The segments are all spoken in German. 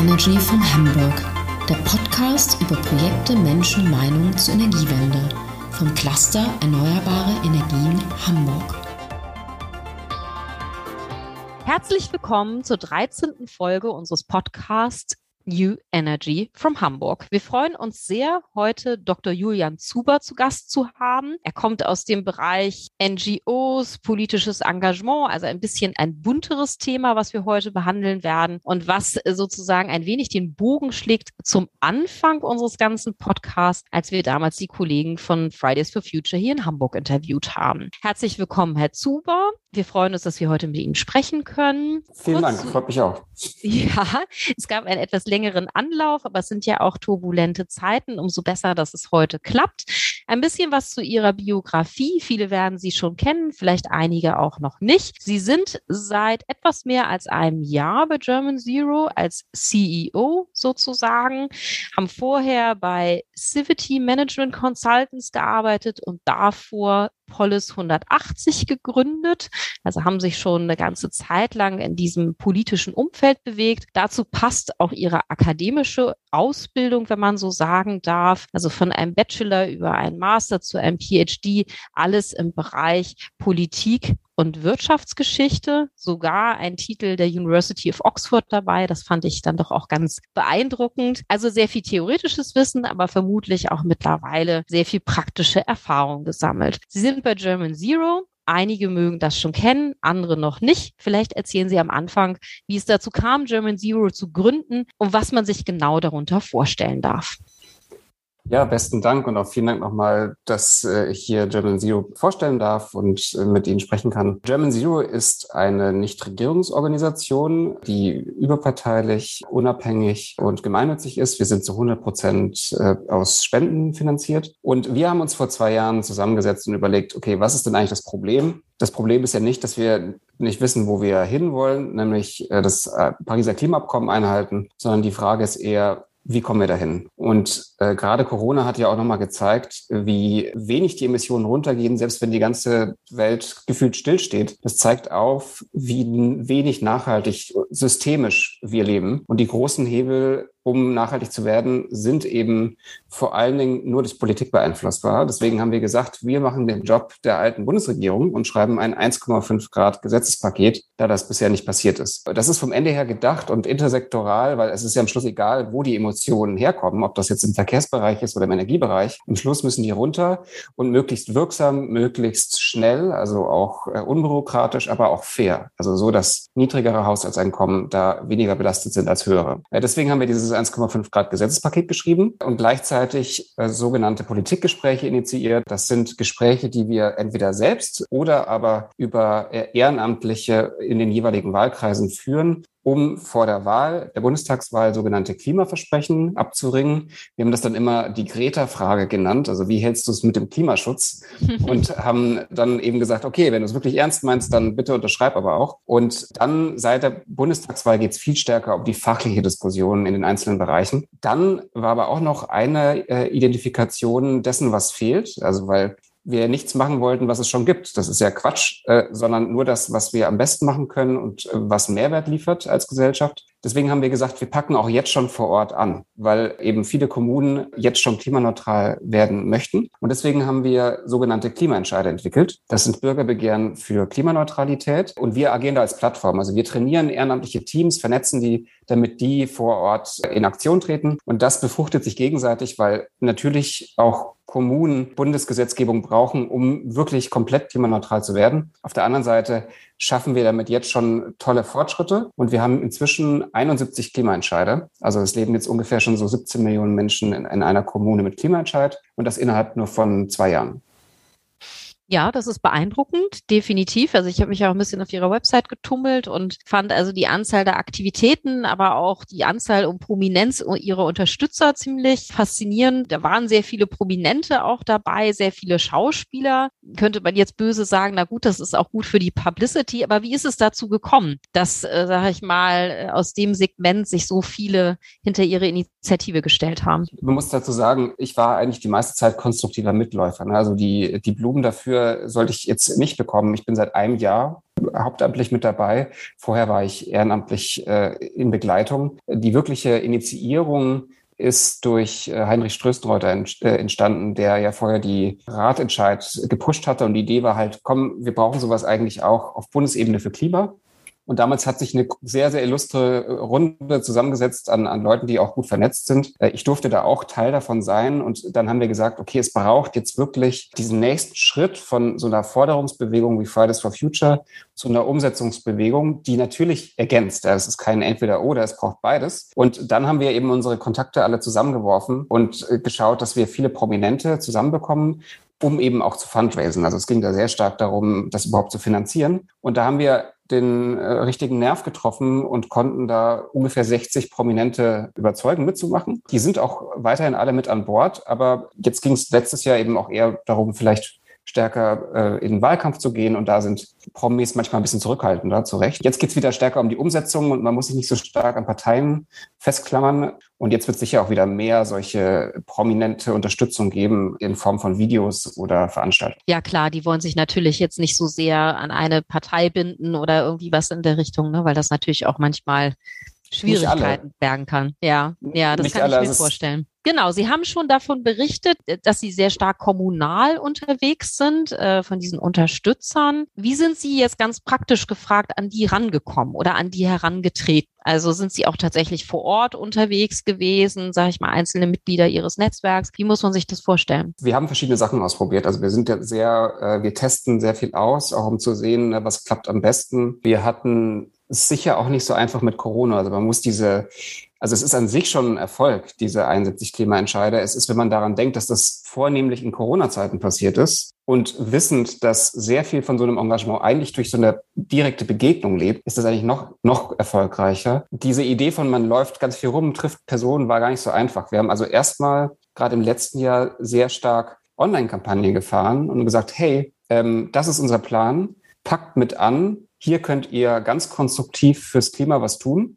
Energy von Hamburg, der Podcast über Projekte, Menschen, Meinungen zur Energiewende vom Cluster Erneuerbare Energien Hamburg. Herzlich willkommen zur 13. Folge unseres Podcasts New Energy from Hamburg. Wir freuen uns sehr, heute Dr. Julian Zuber zu Gast zu haben. Er kommt aus dem Bereich NGOs, politisches Engagement, also ein bisschen ein bunteres Thema, was wir heute behandeln werden und was sozusagen ein wenig den Bogen schlägt zum Anfang unseres ganzen Podcasts, als wir damals die Kollegen von Fridays for Future hier in Hamburg interviewt haben. Herzlich willkommen, Herr Zuber. Wir freuen uns, dass wir heute mit Ihnen sprechen können. Vielen Kurz, Dank, freut mich auch. Ja, es gab einen etwas längeren Anlauf, aber es sind ja auch turbulente Zeiten. Umso besser, dass es heute klappt. Ein bisschen was zu Ihrer Biografie. Viele werden Sie schon kennen, vielleicht einige auch noch nicht. Sie sind seit etwas mehr als einem Jahr bei German Zero als CEO sozusagen, haben vorher bei Civity Management Consultants gearbeitet und davor Polis 180 gegründet. Also haben sich schon eine ganze Zeit lang in diesem politischen Umfeld bewegt. Dazu passt auch ihre akademische Ausbildung, wenn man so sagen darf. Also von einem Bachelor über einen Master zu einem PhD, alles im Bereich Politik und Wirtschaftsgeschichte, sogar ein Titel der University of Oxford dabei. Das fand ich dann doch auch ganz beeindruckend. Also sehr viel theoretisches Wissen, aber vermutlich auch mittlerweile sehr viel praktische Erfahrung gesammelt. Sie sind bei German Zero. Einige mögen das schon kennen, andere noch nicht. Vielleicht erzählen Sie am Anfang, wie es dazu kam, German Zero zu gründen und was man sich genau darunter vorstellen darf. Ja, besten Dank und auch vielen Dank nochmal, dass äh, ich hier German Zero vorstellen darf und äh, mit Ihnen sprechen kann. German Zero ist eine Nichtregierungsorganisation, die überparteilich, unabhängig und gemeinnützig ist. Wir sind zu 100 Prozent äh, aus Spenden finanziert. Und wir haben uns vor zwei Jahren zusammengesetzt und überlegt, okay, was ist denn eigentlich das Problem? Das Problem ist ja nicht, dass wir nicht wissen, wo wir hinwollen, nämlich das Pariser Klimaabkommen einhalten, sondern die Frage ist eher, wie kommen wir dahin? Und äh, gerade Corona hat ja auch nochmal gezeigt, wie wenig die Emissionen runtergehen, selbst wenn die ganze Welt gefühlt stillsteht. Das zeigt auf, wie wenig nachhaltig systemisch wir leben. Und die großen Hebel um nachhaltig zu werden, sind eben vor allen Dingen nur durch Politik beeinflussbar. Deswegen haben wir gesagt, wir machen den Job der alten Bundesregierung und schreiben ein 1,5 Grad Gesetzespaket, da das bisher nicht passiert ist. Das ist vom Ende her gedacht und intersektoral, weil es ist ja am Schluss egal, wo die Emotionen herkommen, ob das jetzt im Verkehrsbereich ist oder im Energiebereich. Am Schluss müssen die runter und möglichst wirksam, möglichst schnell, also auch äh, unbürokratisch, aber auch fair. Also so, dass niedrigere Haushaltseinkommen da weniger belastet sind als höhere. Äh, deswegen haben wir dieses 1,5 Grad Gesetzespaket geschrieben und gleichzeitig äh, sogenannte Politikgespräche initiiert. Das sind Gespräche, die wir entweder selbst oder aber über äh, Ehrenamtliche in den jeweiligen Wahlkreisen führen, um vor der Wahl, der Bundestagswahl, sogenannte Klimaversprechen abzuringen. Wir haben das dann immer die Greta-Frage genannt. Also wie hältst du es mit dem Klimaschutz? Und haben dann eben gesagt, okay, wenn du es wirklich ernst meinst, dann bitte unterschreib aber auch. Und dann seit der Bundestagswahl geht es viel stärker um die fachliche Diskussion in den einzelnen Bereichen. Dann war aber auch noch eine äh, Identifikation dessen, was fehlt. Also weil wir nichts machen wollten, was es schon gibt. Das ist ja Quatsch, äh, sondern nur das, was wir am besten machen können und äh, was Mehrwert liefert als Gesellschaft. Deswegen haben wir gesagt, wir packen auch jetzt schon vor Ort an, weil eben viele Kommunen jetzt schon klimaneutral werden möchten. Und deswegen haben wir sogenannte Klimaentscheider entwickelt. Das sind Bürgerbegehren für Klimaneutralität. Und wir agieren da als Plattform. Also wir trainieren ehrenamtliche Teams, vernetzen die, damit die vor Ort in Aktion treten. Und das befruchtet sich gegenseitig, weil natürlich auch Kommunen Bundesgesetzgebung brauchen, um wirklich komplett klimaneutral zu werden. Auf der anderen Seite schaffen wir damit jetzt schon tolle Fortschritte und wir haben inzwischen 71 Klimaentscheider. Also es leben jetzt ungefähr schon so 17 Millionen Menschen in, in einer Kommune mit Klimaentscheid und das innerhalb nur von zwei Jahren. Ja, das ist beeindruckend, definitiv. Also ich habe mich auch ein bisschen auf ihrer Website getummelt und fand also die Anzahl der Aktivitäten, aber auch die Anzahl und Prominenz ihrer Unterstützer ziemlich faszinierend. Da waren sehr viele Prominente auch dabei, sehr viele Schauspieler. Könnte man jetzt böse sagen, na gut, das ist auch gut für die Publicity, aber wie ist es dazu gekommen, dass, äh, sage ich mal, aus dem Segment sich so viele hinter ihre Initiative gestellt haben? Man muss dazu sagen, ich war eigentlich die meiste Zeit konstruktiver Mitläufer. Ne? Also die, die Blumen dafür sollte ich jetzt nicht bekommen. Ich bin seit einem Jahr hauptamtlich mit dabei. Vorher war ich ehrenamtlich äh, in Begleitung. Die wirkliche Initiierung ist durch äh, Heinrich Ströstenreuter äh, entstanden, der ja vorher die Ratentscheid gepusht hatte. Und die Idee war halt, komm, wir brauchen sowas eigentlich auch auf Bundesebene für Klima. Und damals hat sich eine sehr, sehr illustre Runde zusammengesetzt an, an Leuten, die auch gut vernetzt sind. Äh, ich durfte da auch Teil davon sein. Und dann haben wir gesagt, okay, es braucht jetzt wirklich diesen nächsten Schritt von so einer Forderungsbewegung wie Fridays for Future zu einer Umsetzungsbewegung, die natürlich ergänzt. Es ist kein Entweder-Oder, es braucht beides. Und dann haben wir eben unsere Kontakte alle zusammengeworfen und äh, geschaut, dass wir viele Prominente zusammenbekommen, um eben auch zu fundraisen. Also es ging da sehr stark darum, das überhaupt zu finanzieren. Und da haben wir den äh, richtigen Nerv getroffen und konnten da ungefähr 60 Prominente überzeugen, mitzumachen. Die sind auch weiterhin alle mit an Bord, aber jetzt ging es letztes Jahr eben auch eher darum, vielleicht stärker äh, in den Wahlkampf zu gehen. Und da sind Promis manchmal ein bisschen zurückhaltender, zu Recht. Jetzt geht es wieder stärker um die Umsetzung und man muss sich nicht so stark an Parteien festklammern. Und jetzt wird es sicher auch wieder mehr solche prominente Unterstützung geben in Form von Videos oder Veranstaltungen. Ja klar, die wollen sich natürlich jetzt nicht so sehr an eine Partei binden oder irgendwie was in der Richtung, ne? weil das natürlich auch manchmal Schwierigkeiten bergen kann. Ja, ja, das nicht kann alle. ich mir vorstellen. Genau, Sie haben schon davon berichtet, äh, dass Sie sehr stark kommunal unterwegs sind, äh, von diesen Unterstützern. Wie sind Sie jetzt ganz praktisch gefragt an die rangekommen oder an die herangetreten? Also sind Sie auch tatsächlich vor Ort unterwegs gewesen, sage ich mal, einzelne Mitglieder Ihres Netzwerks? Wie muss man sich das vorstellen? Wir haben verschiedene Sachen ausprobiert. Also wir sind ja sehr, äh, wir testen sehr viel aus, auch um zu sehen, ne, was klappt am besten. Wir hatten sicher auch nicht so einfach mit Corona. Also man muss diese also es ist an sich schon ein Erfolg, diese 71 Klimaentscheider. Es ist, wenn man daran denkt, dass das vornehmlich in Corona-Zeiten passiert ist und wissend, dass sehr viel von so einem Engagement eigentlich durch so eine direkte Begegnung lebt, ist das eigentlich noch, noch erfolgreicher. Diese Idee von man läuft ganz viel rum, trifft Personen, war gar nicht so einfach. Wir haben also erstmal gerade im letzten Jahr sehr stark Online-Kampagnen gefahren und gesagt, hey, ähm, das ist unser Plan, packt mit an, hier könnt ihr ganz konstruktiv fürs Klima was tun.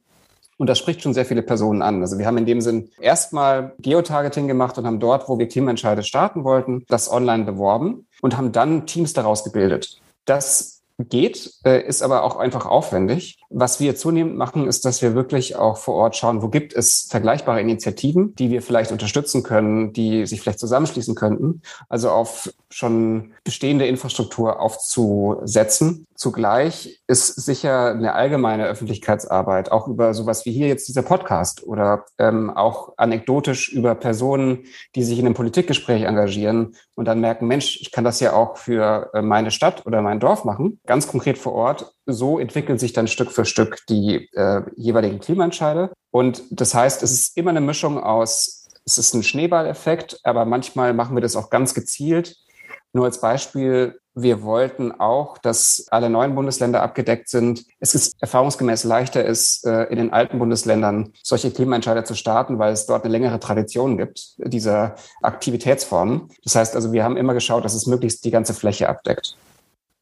Und das spricht schon sehr viele Personen an. Also wir haben in dem Sinn erstmal Geotargeting gemacht und haben dort, wo wir Klimaentscheide starten wollten, das online beworben und haben dann Teams daraus gebildet. Das geht, äh, ist aber auch einfach aufwendig. Was wir zunehmend machen, ist, dass wir wirklich auch vor Ort schauen, wo gibt es vergleichbare Initiativen, die wir vielleicht unterstützen können, die sich vielleicht zusammenschließen könnten. Also auf schon bestehende Infrastruktur aufzusetzen. Zugleich ist sicher eine allgemeine Öffentlichkeitsarbeit, auch über sowas wie hier jetzt dieser Podcast oder ähm, auch anekdotisch über Personen, die sich in einem Politikgespräch engagieren und dann merken, Mensch, ich kann das ja auch für äh, meine Stadt oder mein Dorf machen, ganz konkret vor Ort. So entwickeln sich dann Stück für Stück die äh, jeweiligen Klimaentscheide. Und das heißt, es ist immer eine Mischung aus, es ist ein Schneeballeffekt, aber manchmal machen wir das auch ganz gezielt. Nur als Beispiel, wir wollten auch, dass alle neuen Bundesländer abgedeckt sind. Es ist erfahrungsgemäß leichter ist, äh, in den alten Bundesländern solche Klimaentscheider zu starten, weil es dort eine längere Tradition gibt, dieser Aktivitätsformen. Das heißt also, wir haben immer geschaut, dass es möglichst die ganze Fläche abdeckt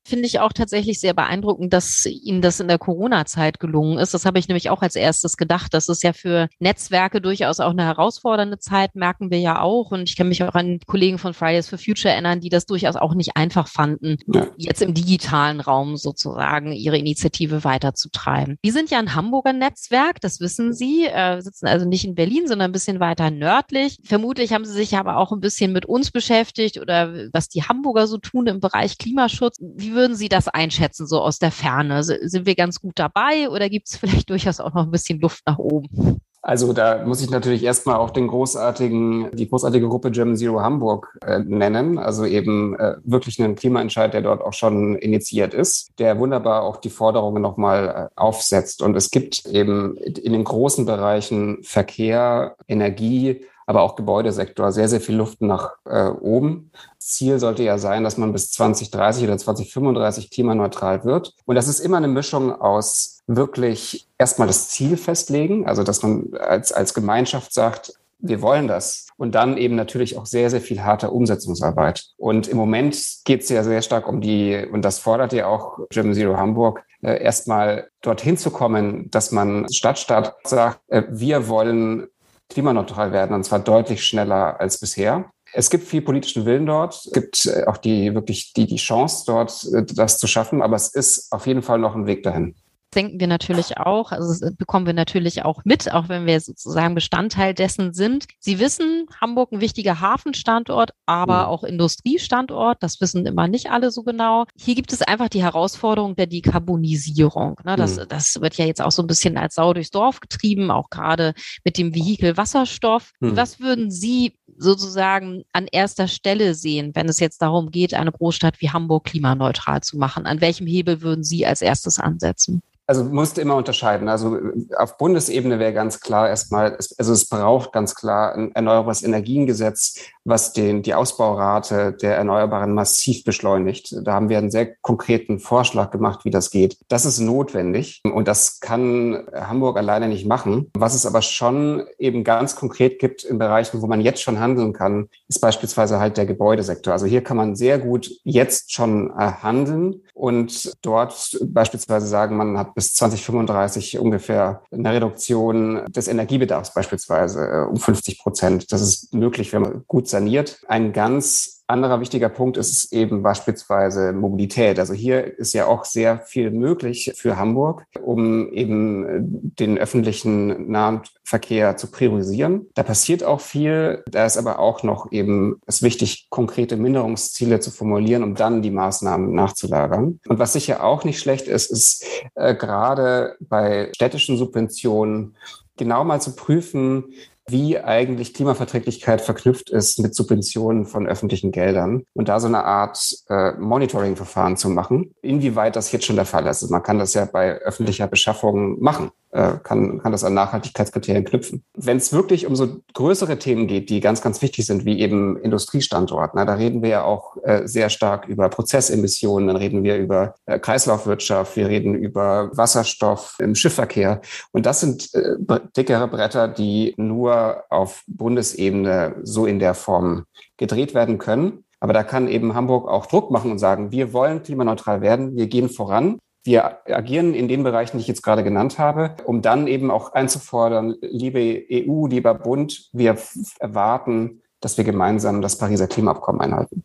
finde ich auch tatsächlich sehr beeindruckend, dass Ihnen das in der Corona-Zeit gelungen ist. Das habe ich nämlich auch als erstes gedacht. Das ist ja für Netzwerke durchaus auch eine herausfordernde Zeit, merken wir ja auch. Und ich kann mich auch an Kollegen von Fridays for Future erinnern, die das durchaus auch nicht einfach fanden, ja. jetzt im digitalen Raum sozusagen ihre Initiative weiterzutreiben. Wir sind ja ein Hamburger Netzwerk, das wissen Sie, äh, sitzen also nicht in Berlin, sondern ein bisschen weiter nördlich. Vermutlich haben Sie sich aber auch ein bisschen mit uns beschäftigt oder was die Hamburger so tun im Bereich Klimaschutz. Wie würden Sie das einschätzen, so aus der Ferne? Sind wir ganz gut dabei oder gibt es vielleicht durchaus auch noch ein bisschen Luft nach oben? Also da muss ich natürlich erstmal auch den großartigen, die großartige Gruppe German Zero Hamburg äh, nennen. Also eben äh, wirklich einen Klimaentscheid, der dort auch schon initiiert ist, der wunderbar auch die Forderungen nochmal äh, aufsetzt. Und es gibt eben in den großen Bereichen Verkehr, Energie, aber auch Gebäudesektor sehr, sehr viel Luft nach äh, oben. Ziel sollte ja sein, dass man bis 2030 oder 2035 klimaneutral wird. Und das ist immer eine Mischung aus wirklich erstmal das Ziel festlegen, also dass man als, als Gemeinschaft sagt, wir wollen das. Und dann eben natürlich auch sehr, sehr viel harte Umsetzungsarbeit. Und im Moment geht es ja sehr stark um die, und das fordert ja auch German Zero Hamburg, äh, erstmal dorthin zu kommen, dass man Stadtstaat sagt, äh, wir wollen klimaneutral werden, und zwar deutlich schneller als bisher. Es gibt viel politischen Willen dort, es gibt äh, auch die wirklich die, die Chance dort, äh, das zu schaffen, aber es ist auf jeden Fall noch ein Weg dahin denken wir natürlich auch, also das bekommen wir natürlich auch mit, auch wenn wir sozusagen Bestandteil dessen sind. Sie wissen, Hamburg ein wichtiger Hafenstandort, aber mhm. auch Industriestandort. Das wissen immer nicht alle so genau. Hier gibt es einfach die Herausforderung der Dekarbonisierung. Ne? Das, mhm. das wird ja jetzt auch so ein bisschen als Sau durchs Dorf getrieben, auch gerade mit dem Vehikel Wasserstoff. Mhm. Was würden Sie sozusagen an erster Stelle sehen, wenn es jetzt darum geht, eine Großstadt wie Hamburg klimaneutral zu machen? An welchem Hebel würden Sie als erstes ansetzen? Also musst immer unterscheiden. Also auf Bundesebene wäre ganz klar erstmal, also es braucht ganz klar ein erneuerbares Energiengesetz, was den, die Ausbaurate der Erneuerbaren massiv beschleunigt. Da haben wir einen sehr konkreten Vorschlag gemacht, wie das geht. Das ist notwendig und das kann Hamburg alleine nicht machen. Was es aber schon eben ganz konkret gibt in Bereichen, wo man jetzt schon handeln kann, ist beispielsweise halt der Gebäudesektor. Also hier kann man sehr gut jetzt schon äh, handeln und dort beispielsweise sagen, man hat bis 2035 ungefähr eine Reduktion des Energiebedarfs beispielsweise äh, um 50 Prozent. Das ist möglich, wenn man gut saniert. Ein ganz anderer wichtiger Punkt ist eben beispielsweise Mobilität. Also hier ist ja auch sehr viel möglich für Hamburg, um eben äh, den öffentlichen Nahverkehr zu priorisieren. Da passiert auch viel. Da ist aber auch noch eben es wichtig, konkrete Minderungsziele zu formulieren, um dann die Maßnahmen nachzulagern. Und was sicher auch nicht schlecht ist, ist äh, gerade bei städtischen Subventionen genau mal zu prüfen, wie eigentlich Klimaverträglichkeit verknüpft ist mit Subventionen von öffentlichen Geldern und da so eine Art äh, Monitoring-Verfahren zu machen, inwieweit das jetzt schon der Fall ist. Also man kann das ja bei öffentlicher Beschaffung machen kann, kann das an Nachhaltigkeitskriterien knüpfen. Wenn es wirklich um so größere Themen geht, die ganz, ganz wichtig sind, wie eben Industriestandort, na, da reden wir ja auch äh, sehr stark über Prozessemissionen, dann reden wir über äh, Kreislaufwirtschaft, wir reden über Wasserstoff im Schiffverkehr. Und das sind äh, dickere Bretter, die nur auf Bundesebene so in der Form gedreht werden können. Aber da kann eben Hamburg auch Druck machen und sagen, wir wollen klimaneutral werden, wir gehen voran. Wir agieren in den Bereichen, die ich jetzt gerade genannt habe, um dann eben auch einzufordern, liebe EU, lieber Bund, wir erwarten, dass wir gemeinsam das Pariser Klimaabkommen einhalten.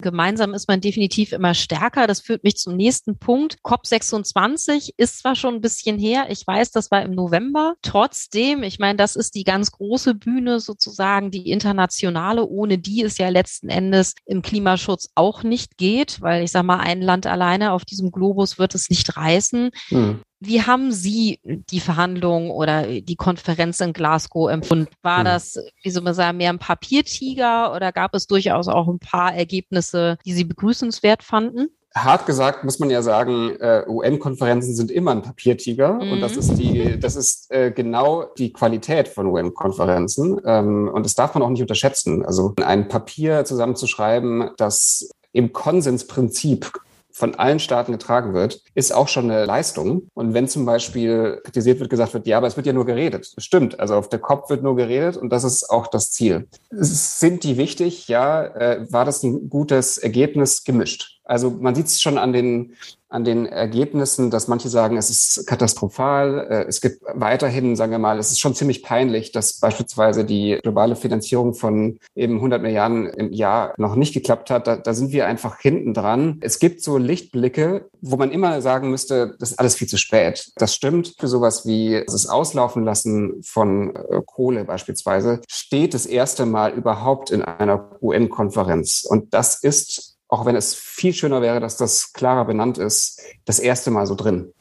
Gemeinsam ist man definitiv immer stärker. Das führt mich zum nächsten Punkt. COP26 ist zwar schon ein bisschen her. Ich weiß, das war im November. Trotzdem, ich meine, das ist die ganz große Bühne sozusagen, die internationale, ohne die es ja letzten Endes im Klimaschutz auch nicht geht, weil ich sage mal, ein Land alleine auf diesem Globus wird es nicht reißen. Hm. Wie haben Sie die Verhandlungen oder die Konferenz in Glasgow empfunden? War hm. das, wie soll man sagen, mehr ein Papiertiger oder gab es durchaus auch ein paar Ergebnisse, die Sie begrüßenswert fanden? hart gesagt muss man ja sagen, äh, UN-Konferenzen sind immer ein Papiertiger mhm. und das ist die, das ist äh, genau die Qualität von UN-Konferenzen ähm, und das darf man auch nicht unterschätzen. Also ein Papier zusammenzuschreiben, das im Konsensprinzip von allen Staaten getragen wird, ist auch schon eine Leistung. Und wenn zum Beispiel kritisiert wird, gesagt wird, ja, aber es wird ja nur geredet. Stimmt. Also auf der Kopf wird nur geredet und das ist auch das Ziel. Sind die wichtig? Ja. Äh, war das ein gutes Ergebnis? Gemischt. Also man sieht es schon an den an den Ergebnissen, dass manche sagen, es ist katastrophal. Äh, es gibt weiterhin, sagen wir mal, es ist schon ziemlich peinlich, dass beispielsweise die globale Finanzierung von eben 100 Milliarden im Jahr noch nicht geklappt hat. Da, da sind wir einfach hinten dran. Es gibt so Lichtblicke, wo man immer sagen müsste, das ist alles viel zu spät. Das stimmt für sowas wie das Auslaufen lassen von äh, Kohle beispielsweise steht das erste Mal überhaupt in einer UN-Konferenz. Und das ist auch wenn es viel schöner wäre, dass das klarer benannt ist, das erste Mal so drin.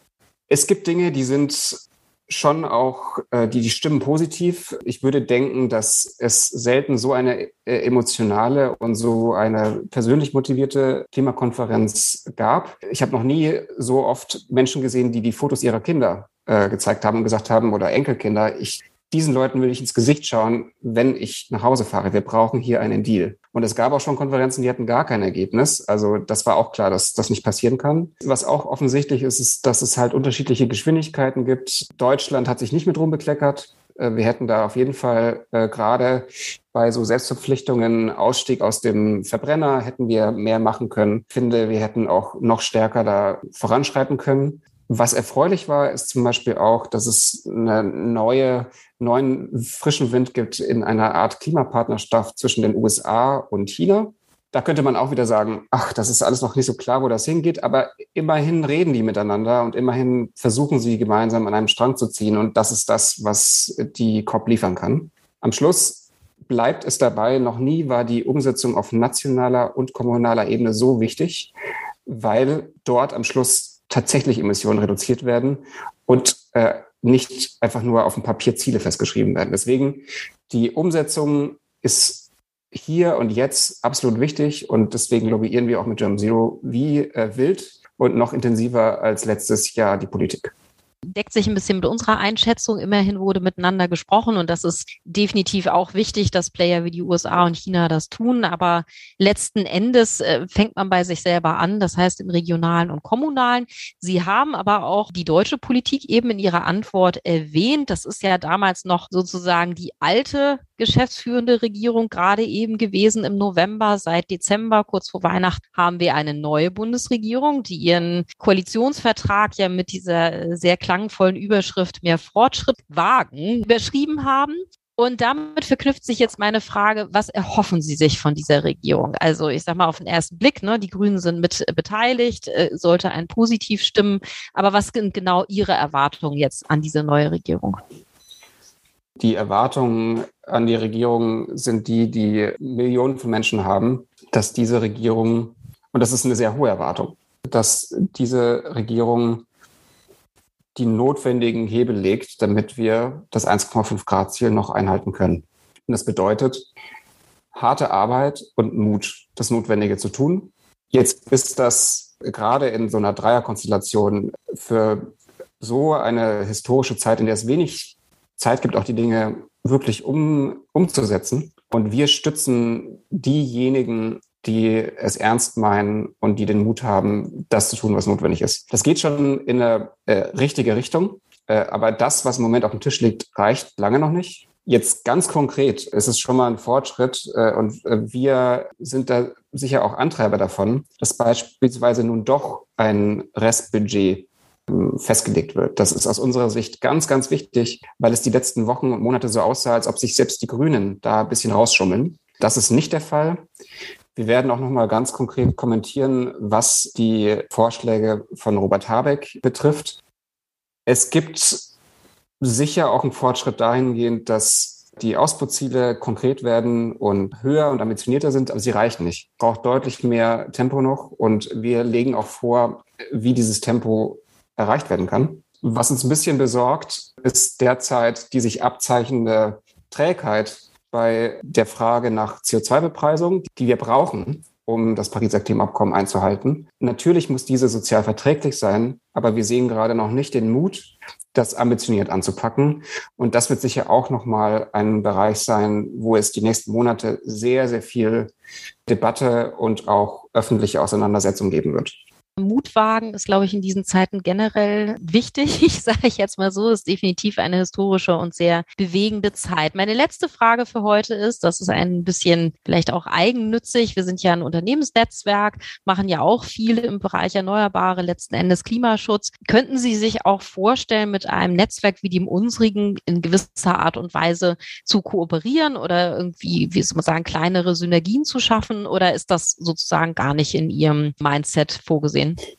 Es gibt Dinge, die sind schon auch, äh, die, die stimmen positiv. Ich würde denken, dass es selten so eine äh, emotionale und so eine persönlich motivierte Klimakonferenz gab. Ich habe noch nie so oft Menschen gesehen, die die Fotos ihrer Kinder äh, gezeigt haben und gesagt haben, oder Enkelkinder, ich diesen Leuten will ich ins Gesicht schauen, wenn ich nach Hause fahre. Wir brauchen hier einen Deal. Und es gab auch schon Konferenzen, die hatten gar kein Ergebnis. Also das war auch klar, dass das nicht passieren kann. Was auch offensichtlich ist, ist, dass es halt unterschiedliche Geschwindigkeiten gibt. Deutschland hat sich nicht mit rumbekleckert. Äh, wir hätten da auf jeden Fall äh, gerade bei so Selbstverpflichtungen, Ausstieg aus dem Verbrenner, hätten wir mehr machen können. Ich finde, wir hätten auch noch stärker da voranschreiten können. Was erfreulich war, ist zum Beispiel auch, dass es eine neue, neuen frischen Wind gibt in einer Art Klimapartnerschaft zwischen den USA und China. Da könnte man auch wieder sagen, ach, das ist alles noch nicht so klar, wo das hingeht, aber immerhin reden die miteinander und immerhin versuchen sie gemeinsam an einem Strang zu ziehen und das ist das, was die COP liefern kann. Am Schluss bleibt es dabei, noch nie war die Umsetzung auf nationaler und kommunaler Ebene so wichtig, weil dort am Schluss tatsächlich Emissionen reduziert werden und äh, nicht einfach nur auf dem Papier Ziele festgeschrieben werden. Deswegen die Umsetzung ist hier und jetzt absolut wichtig und deswegen lobbyieren wir auch mit Germ Zero wie äh, wild und noch intensiver als letztes Jahr die Politik deckt sich ein bisschen mit unserer Einschätzung. Immerhin wurde miteinander gesprochen und das ist definitiv auch wichtig, dass Player wie die USA und China das tun. Aber letzten Endes äh, fängt man bei sich selber an, das heißt im regionalen und kommunalen. Sie haben aber auch die deutsche Politik eben in ihrer Antwort erwähnt. Das ist ja damals noch sozusagen die alte geschäftsführende Regierung gerade eben gewesen im November. Seit Dezember, kurz vor Weihnachten, haben wir eine neue Bundesregierung, die ihren Koalitionsvertrag ja mit dieser sehr klangvollen Überschrift mehr Fortschritt wagen überschrieben haben. Und damit verknüpft sich jetzt meine Frage, was erhoffen Sie sich von dieser Regierung? Also ich sage mal auf den ersten Blick, ne, die Grünen sind mit beteiligt, äh, sollte ein positiv stimmen. Aber was sind genau Ihre Erwartungen jetzt an diese neue Regierung? Die Erwartungen an die Regierung sind die, die Millionen von Menschen haben, dass diese Regierung, und das ist eine sehr hohe Erwartung, dass diese Regierung die notwendigen Hebel legt, damit wir das 1,5 Grad Ziel noch einhalten können. Und das bedeutet harte Arbeit und Mut, das Notwendige zu tun. Jetzt ist das gerade in so einer Dreierkonstellation für so eine historische Zeit, in der es wenig Zeit gibt, auch die Dinge wirklich um, umzusetzen. Und wir stützen diejenigen, die es ernst meinen und die den Mut haben, das zu tun, was notwendig ist. Das geht schon in eine äh, richtige Richtung. Äh, aber das, was im Moment auf dem Tisch liegt, reicht lange noch nicht. Jetzt ganz konkret, es ist schon mal ein Fortschritt äh, und äh, wir sind da sicher auch Antreiber davon, dass beispielsweise nun doch ein Restbudget festgelegt wird. Das ist aus unserer Sicht ganz, ganz wichtig, weil es die letzten Wochen und Monate so aussah, als ob sich selbst die Grünen da ein bisschen rausschummeln. Das ist nicht der Fall. Wir werden auch noch mal ganz konkret kommentieren, was die Vorschläge von Robert Habeck betrifft. Es gibt sicher auch einen Fortschritt dahingehend, dass die Ausbauziele konkret werden und höher und ambitionierter sind, aber sie reichen nicht. Braucht deutlich mehr Tempo noch und wir legen auch vor, wie dieses Tempo erreicht werden kann. Was uns ein bisschen besorgt, ist derzeit die sich abzeichnende Trägheit bei der Frage nach CO2-Bepreisung, die wir brauchen, um das Pariser Klimaabkommen einzuhalten. Natürlich muss diese sozial verträglich sein, aber wir sehen gerade noch nicht den Mut, das ambitioniert anzupacken. Und das wird sicher auch nochmal ein Bereich sein, wo es die nächsten Monate sehr, sehr viel Debatte und auch öffentliche Auseinandersetzung geben wird. Mutwagen ist, glaube ich, in diesen Zeiten generell wichtig. Ich sage ich jetzt mal so, ist definitiv eine historische und sehr bewegende Zeit. Meine letzte Frage für heute ist, das ist ein bisschen vielleicht auch eigennützig. Wir sind ja ein Unternehmensnetzwerk, machen ja auch viele im Bereich Erneuerbare, letzten Endes Klimaschutz. Könnten Sie sich auch vorstellen, mit einem Netzwerk wie dem unsrigen in gewisser Art und Weise zu kooperieren oder irgendwie, wie soll man sagen, kleinere Synergien zu schaffen? Oder ist das sozusagen gar nicht in Ihrem Mindset vorgesehen? Sein?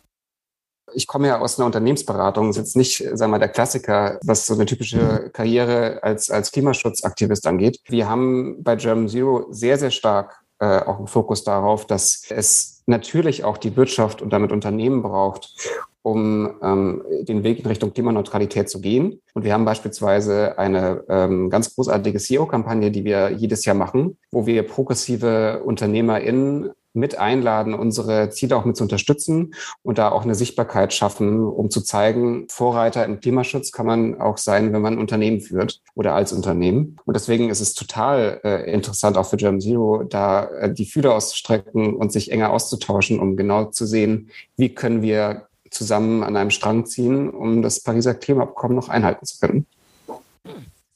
Ich komme ja aus einer Unternehmensberatung, ist jetzt nicht, sagen wir mal, der Klassiker, was so eine typische Karriere als, als Klimaschutzaktivist angeht. Wir haben bei German Zero sehr, sehr stark äh, auch einen Fokus darauf, dass es natürlich auch die Wirtschaft und damit Unternehmen braucht, um ähm, den Weg in Richtung Klimaneutralität zu gehen. Und wir haben beispielsweise eine ähm, ganz großartige CEO-Kampagne, die wir jedes Jahr machen, wo wir progressive UnternehmerInnen mit einladen, unsere Ziele auch mit zu unterstützen und da auch eine Sichtbarkeit schaffen, um zu zeigen, Vorreiter im Klimaschutz kann man auch sein, wenn man ein Unternehmen führt oder als Unternehmen. Und deswegen ist es total äh, interessant, auch für German Zero, da äh, die Fühler auszustrecken und sich enger auszutauschen, um genau zu sehen, wie können wir zusammen an einem Strang ziehen, um das Pariser Klimaabkommen noch einhalten zu können.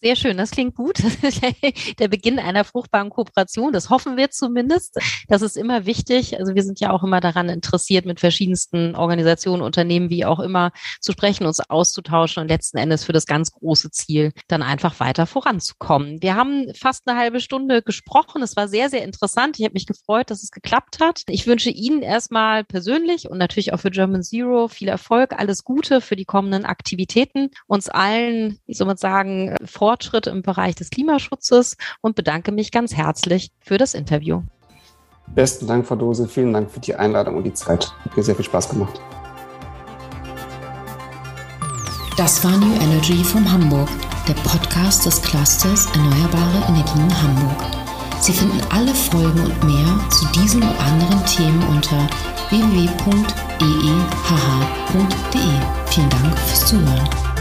Sehr schön, das klingt gut. Der Beginn einer fruchtbaren Kooperation, das hoffen wir zumindest. Das ist immer wichtig. Also wir sind ja auch immer daran interessiert, mit verschiedensten Organisationen, Unternehmen, wie auch immer, zu sprechen, uns auszutauschen und letzten Endes für das ganz große Ziel dann einfach weiter voranzukommen. Wir haben fast eine halbe Stunde gesprochen. Es war sehr, sehr interessant. Ich habe mich gefreut, dass es geklappt hat. Ich wünsche Ihnen erstmal persönlich und natürlich auch für German Zero viel Erfolg, alles Gute für die kommenden Aktivitäten, uns allen, wie soll man sagen, vor Fortschritte im Bereich des Klimaschutzes und bedanke mich ganz herzlich für das Interview. Besten Dank, Frau Dose. Vielen Dank für die Einladung und die Zeit. Hat mir sehr viel Spaß gemacht. Das war New Energy von Hamburg, der Podcast des Clusters Erneuerbare Energien Hamburg. Sie finden alle Folgen und mehr zu diesen und anderen Themen unter www.eehh.de. Vielen Dank fürs Zuhören.